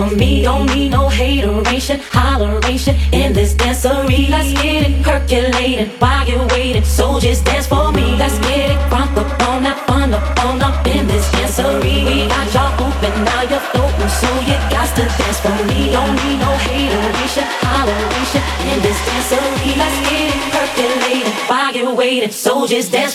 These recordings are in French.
for me. Don't need no hateration, holleration in this dancery. Let's get it percolating while you're waiting. Soldiers dance for me. Let's get it front up on that fun up on up in this dancery. We got y'all open, now you're open, so you got to dance for me. Don't need no hateration, holleration in this dancery. Let's get it percolating while you're waiting. Soldiers dance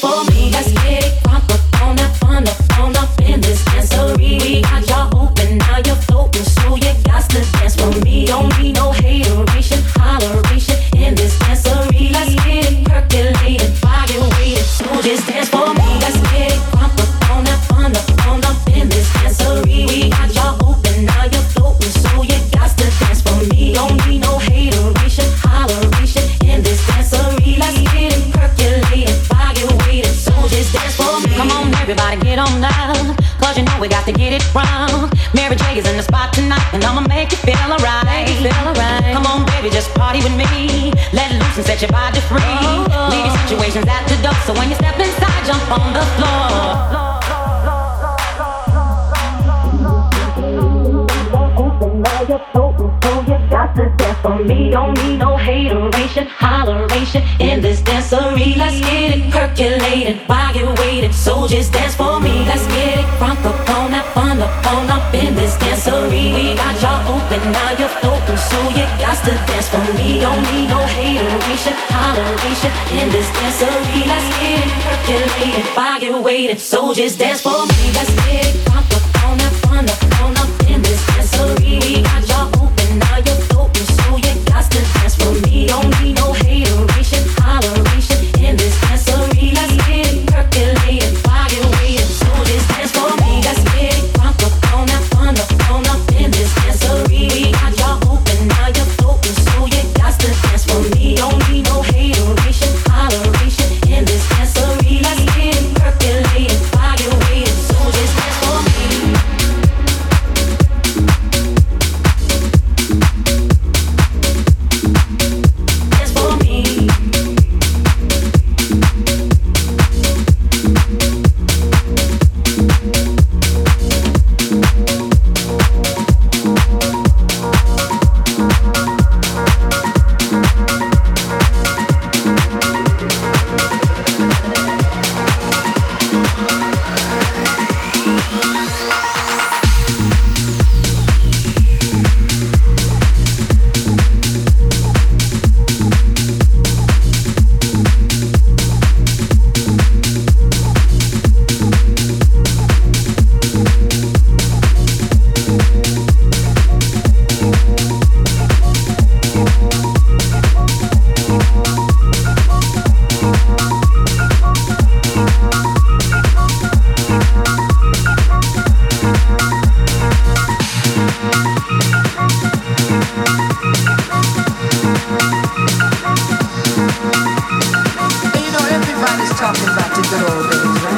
accessory. Let's get it percolated while you waiting. Soldiers dance for me. Let's get it crunk up on that fun up on up in this dancery. We got y'all open, now you're open, so you got to dance for me. Don't need no hateration, toleration in this dancery. Let's get it percolated while you waiting. Soldiers dance for me. Let's get it crunk up on that fun up on up in this dancery. We got y'all open, now you're open, so you got to dance for me. Don't need no to go.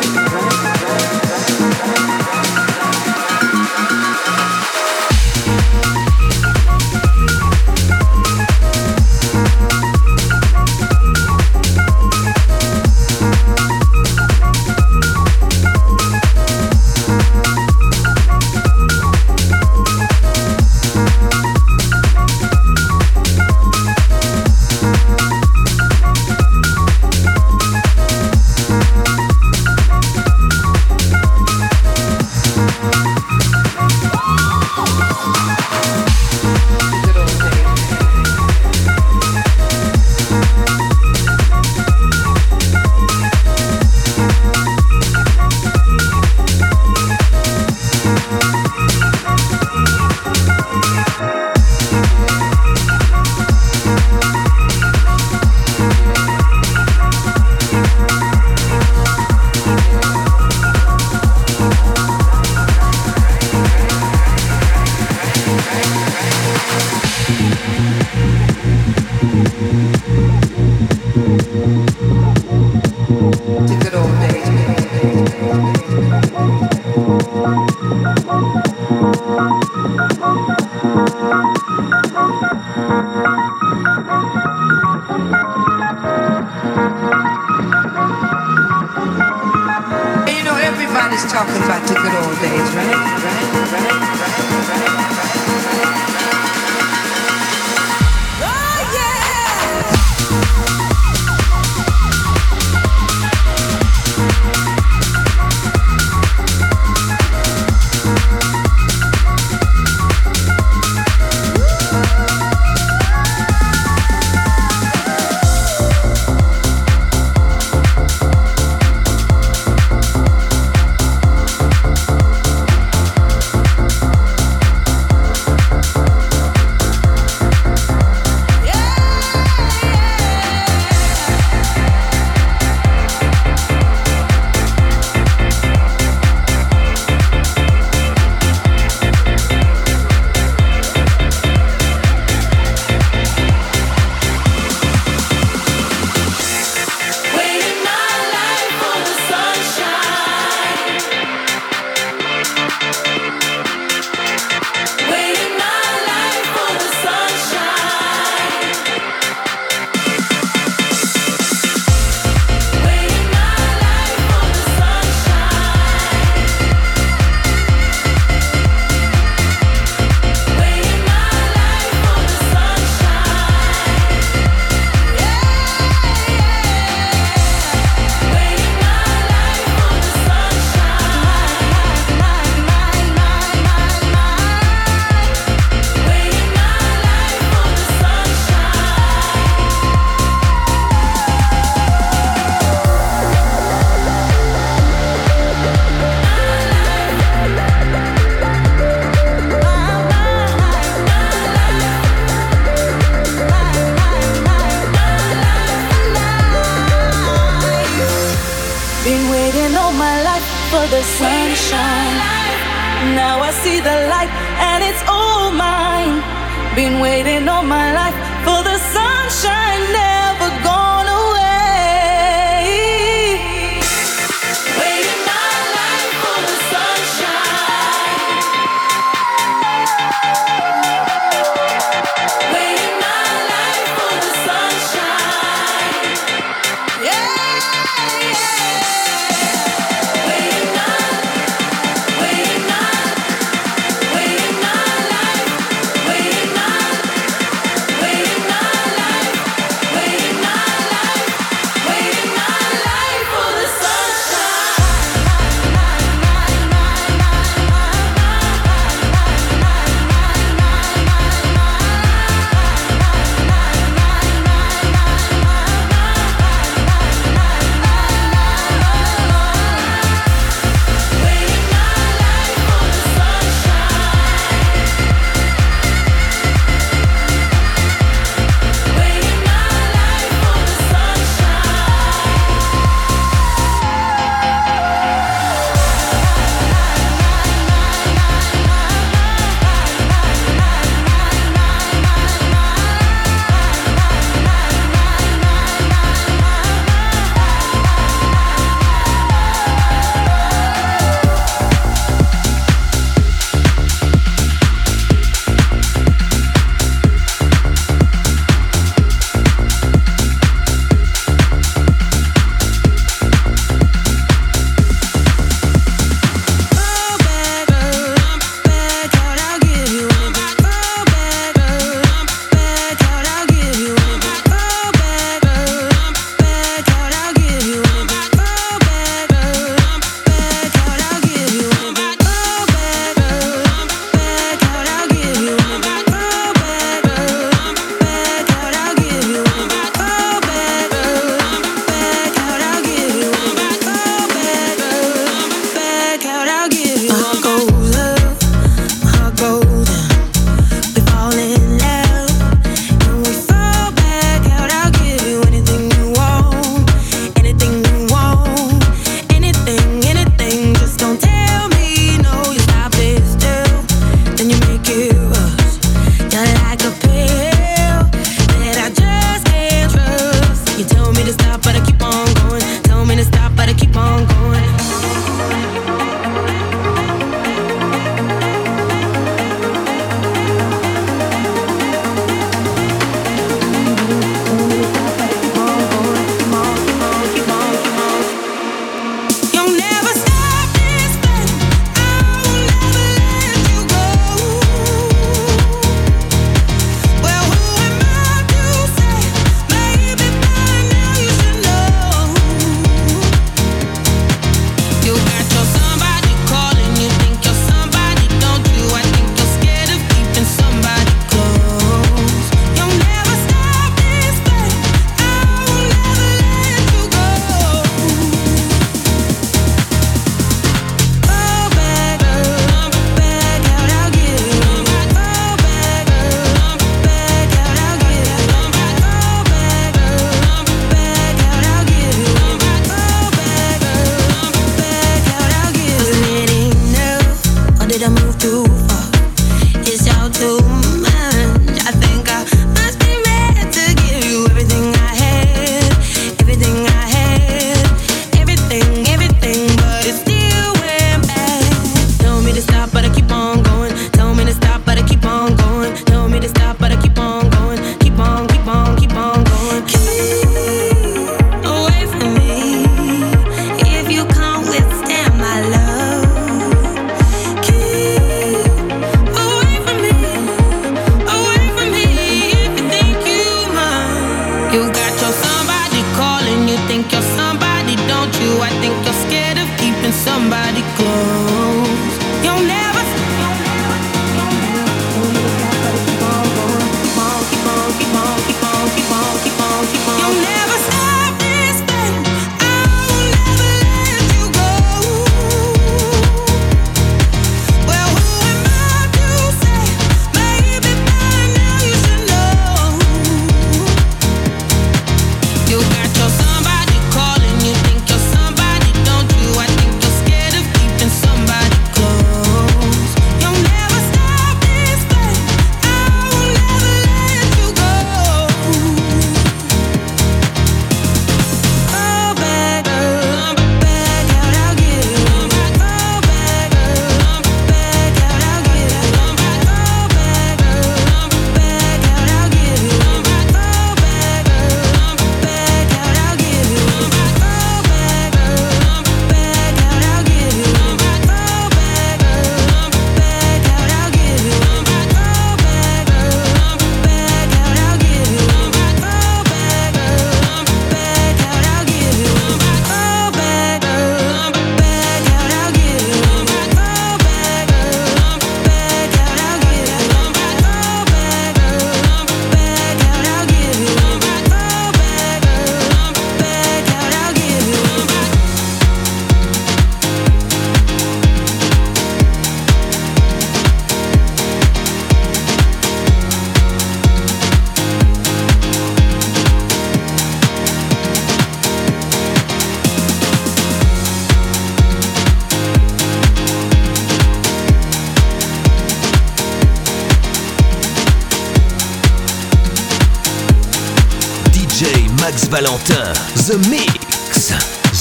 Right? Valentin, The Mix.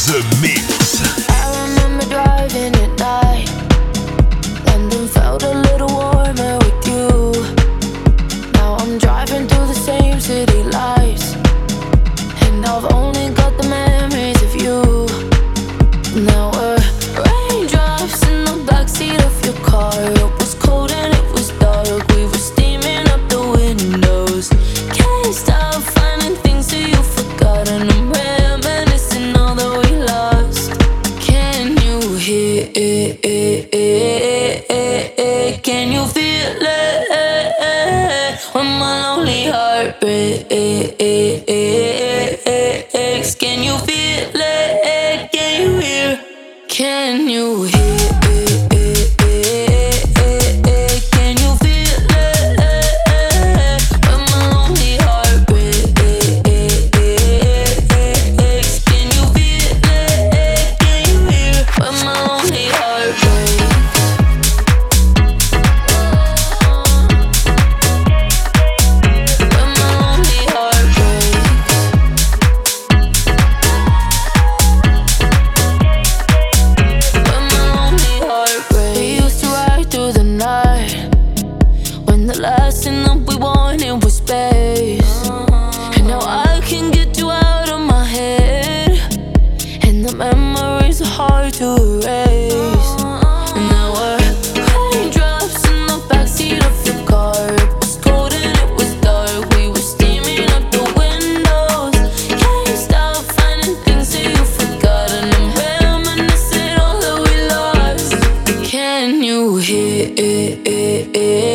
The Mix. eh, eh. eh.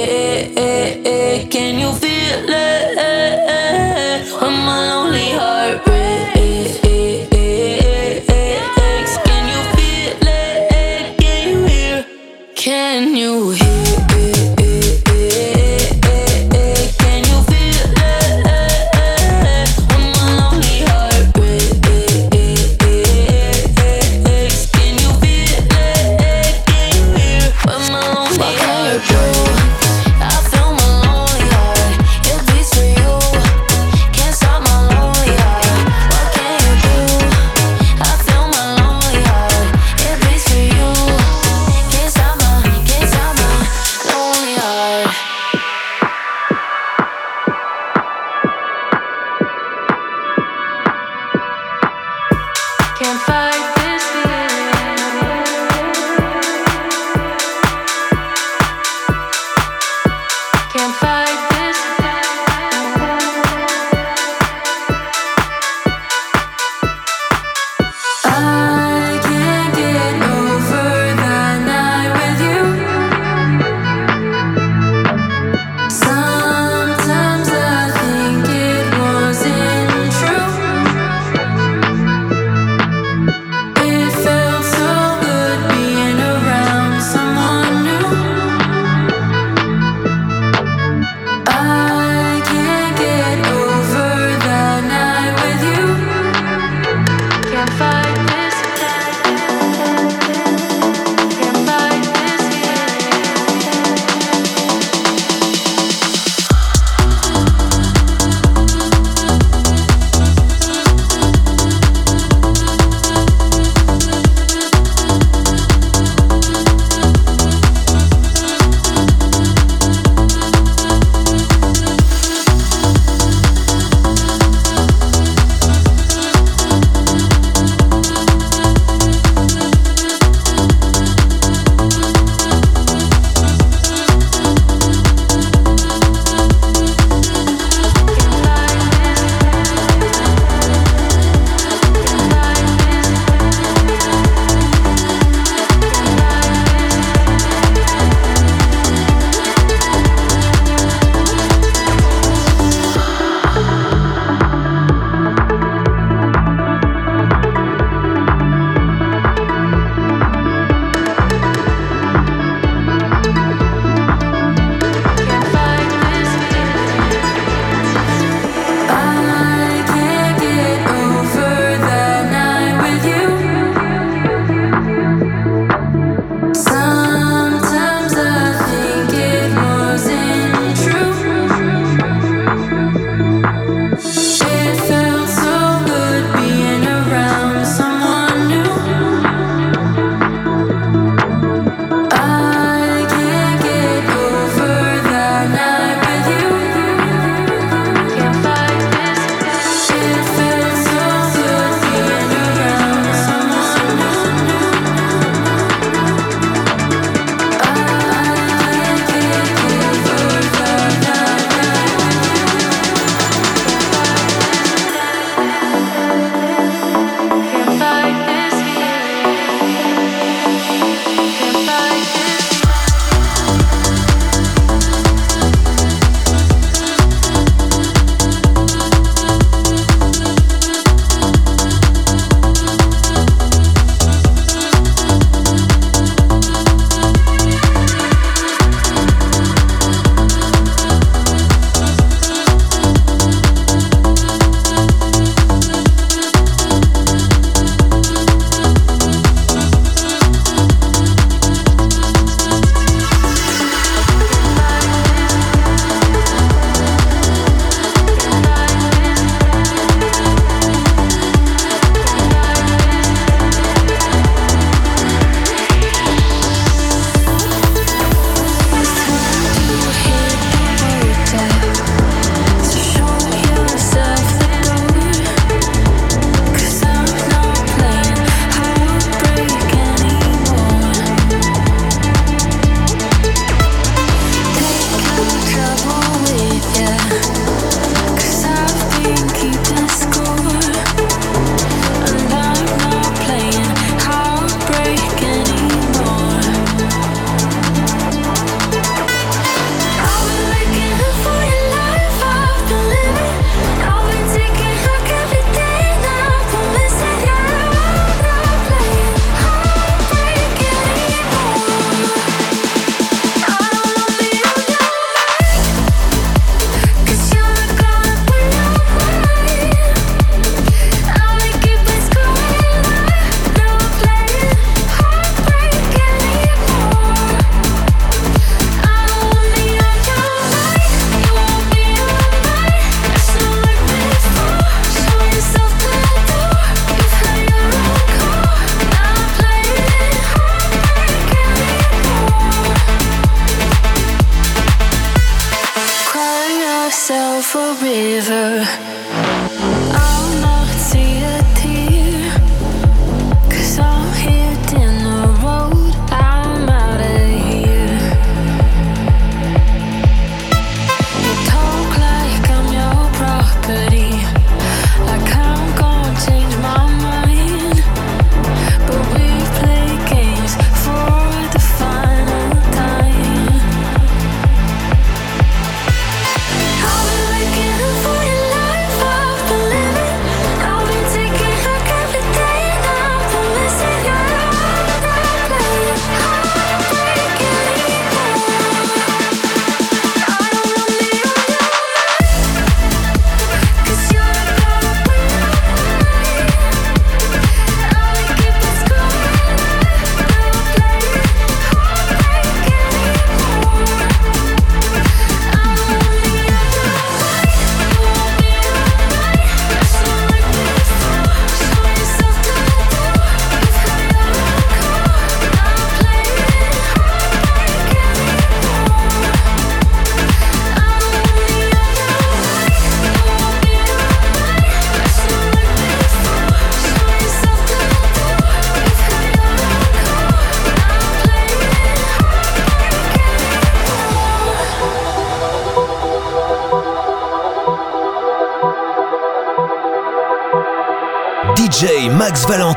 together.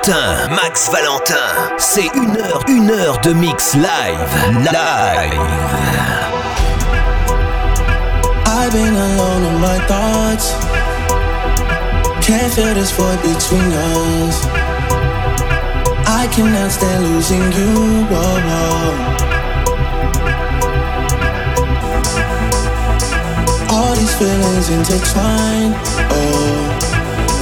Valentin. Max Valentin. C'est une heure, une heure de mix live. Live. I've been alone in my thoughts. Can't feel this void between us. I cannot stand losing you. Whoa, whoa. All these feelings intertwined. Oh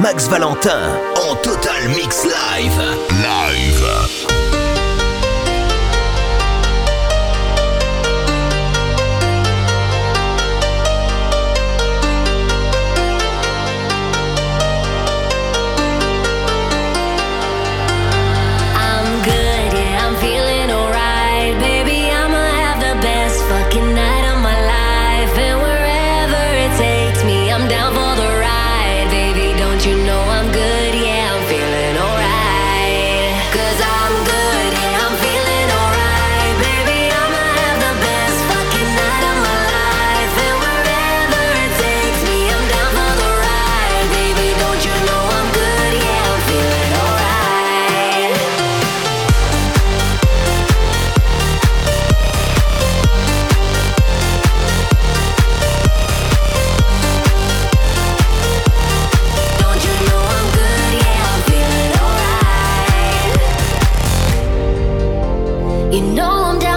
Max Valentin en total mix live. Live. You know I'm down.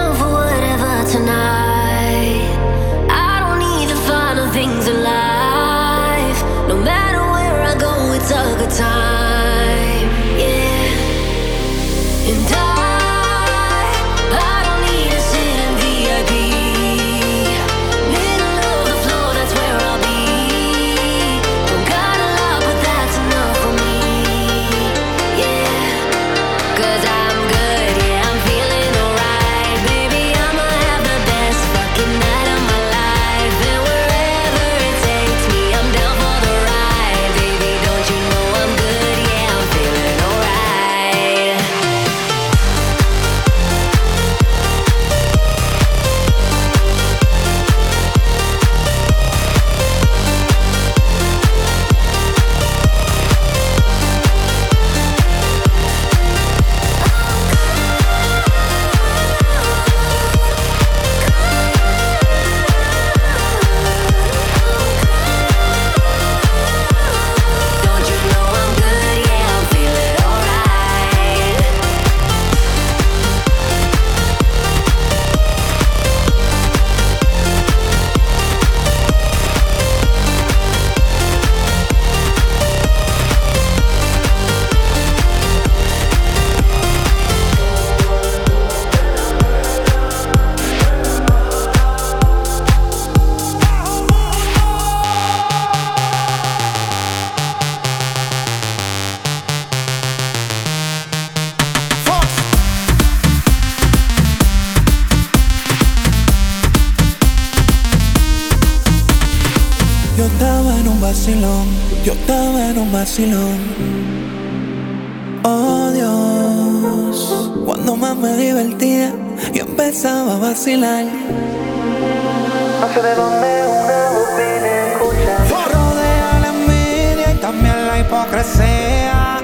cuando más me divertía, yo empezaba a vacilar. No sé de dónde una voz viene escuchar. Rodea la envidia y también la hipocresía.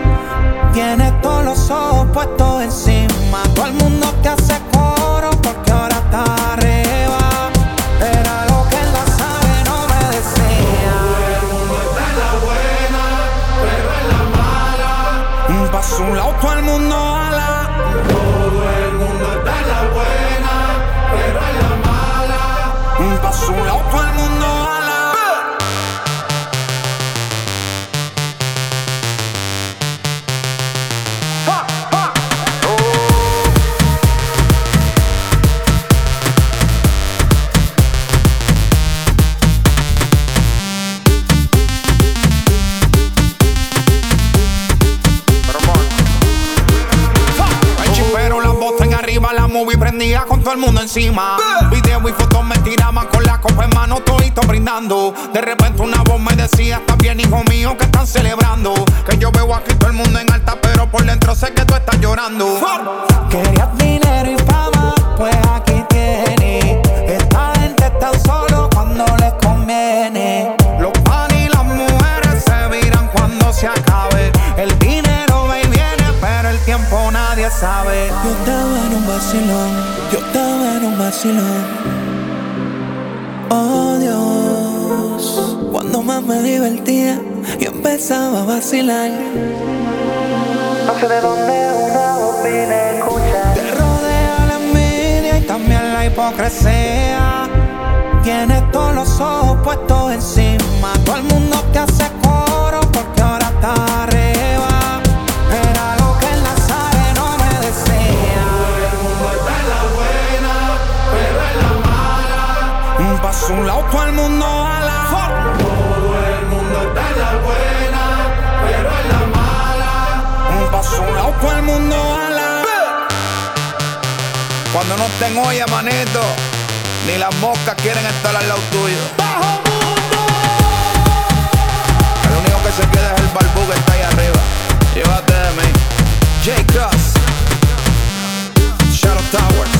Tienes todos los ojos puestos encima. Todo el mundo te hace encima. Video y fotos me tiraban con la copa en mano, todito brindando. De vacilar. No se sé de todo el mundo a la. Cuando no estén olla, manito, ni las moscas quieren estar al lado tuyo. ¡Bajo mundo! El único que se queda es el barbú que está ahí arriba. Llévate de mí. J. Cross. Shadow Towers.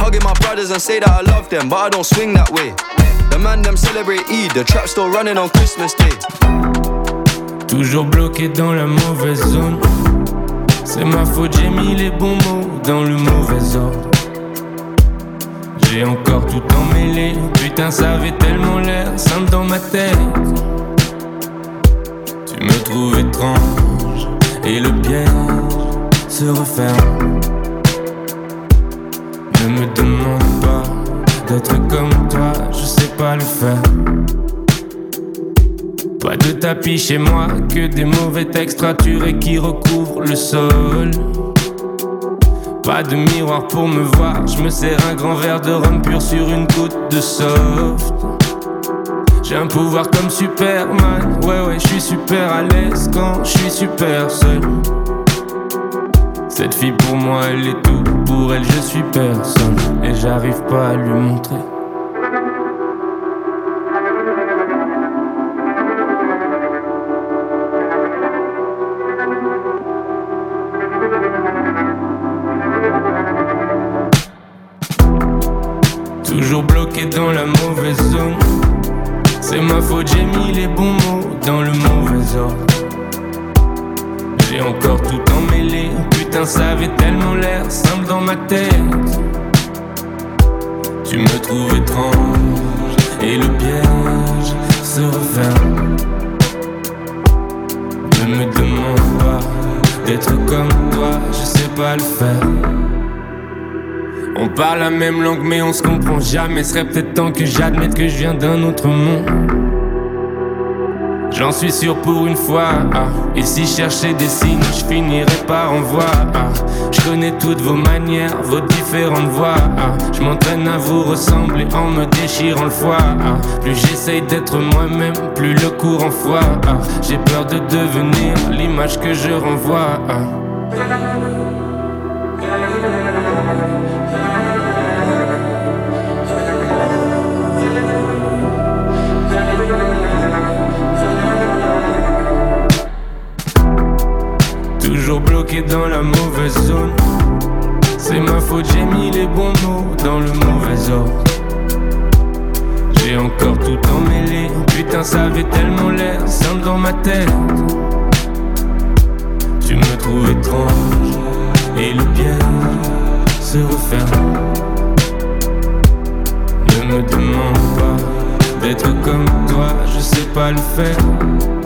Hugging my brothers and say that I love them, but I don't swing that way. The man them celebrate the trap still running on Christmas Day. Toujours bloqué dans la mauvaise zone. C'est ma faute, j'ai mis les bons mots dans le mauvais ordre. J'ai encore tout emmêlé. Putain, ça avait tellement l'air simple dans ma tête. Tu me trouves étrange et le piège se referme. Ne me demande pas d'être comme toi, je sais pas le faire. Pas de tapis chez moi, que des mauvais textes raturés qui recouvrent le sol. Pas de miroir pour me voir, je me sers un grand verre de rhum pur sur une goutte de soft. J'ai un pouvoir comme Superman, ouais ouais, je suis super à l'aise quand je suis super seul. Cette fille pour moi, elle est tout, pour elle je suis personne et j'arrive pas à lui montrer. Toujours bloqué dans la mauvaise zone. C'est ma faute, j'ai mis les bons mots dans le mauvais ordre. J'ai encore. Ça avait tellement l'air simple dans ma tête. Tu me trouves étrange et le piège se referme. Ne me demande pas d'être comme toi, je sais pas le faire. On parle la même langue mais on se comprend jamais Serait peut-être temps que j'admette que je viens d'un autre monde J'en suis sûr pour une fois ah. Et si je cherchais des signes je finirais par en voir ah. Je connais toutes vos manières, vos différentes voix ah. Je m'entraîne à vous ressembler en me déchirant le foie ah. Plus j'essaye d'être moi-même, plus le courant foie ah. J'ai peur de devenir l'image que je renvoie dans la mauvaise zone. C'est ma faute, j'ai mis les bons mots dans le mauvais ordre. J'ai encore tout emmêlé. Putain, ça avait tellement l'air simple dans ma tête. Tu me trouves étrange et le piège se referme. Ne me demande pas d'être comme toi, je sais pas le faire.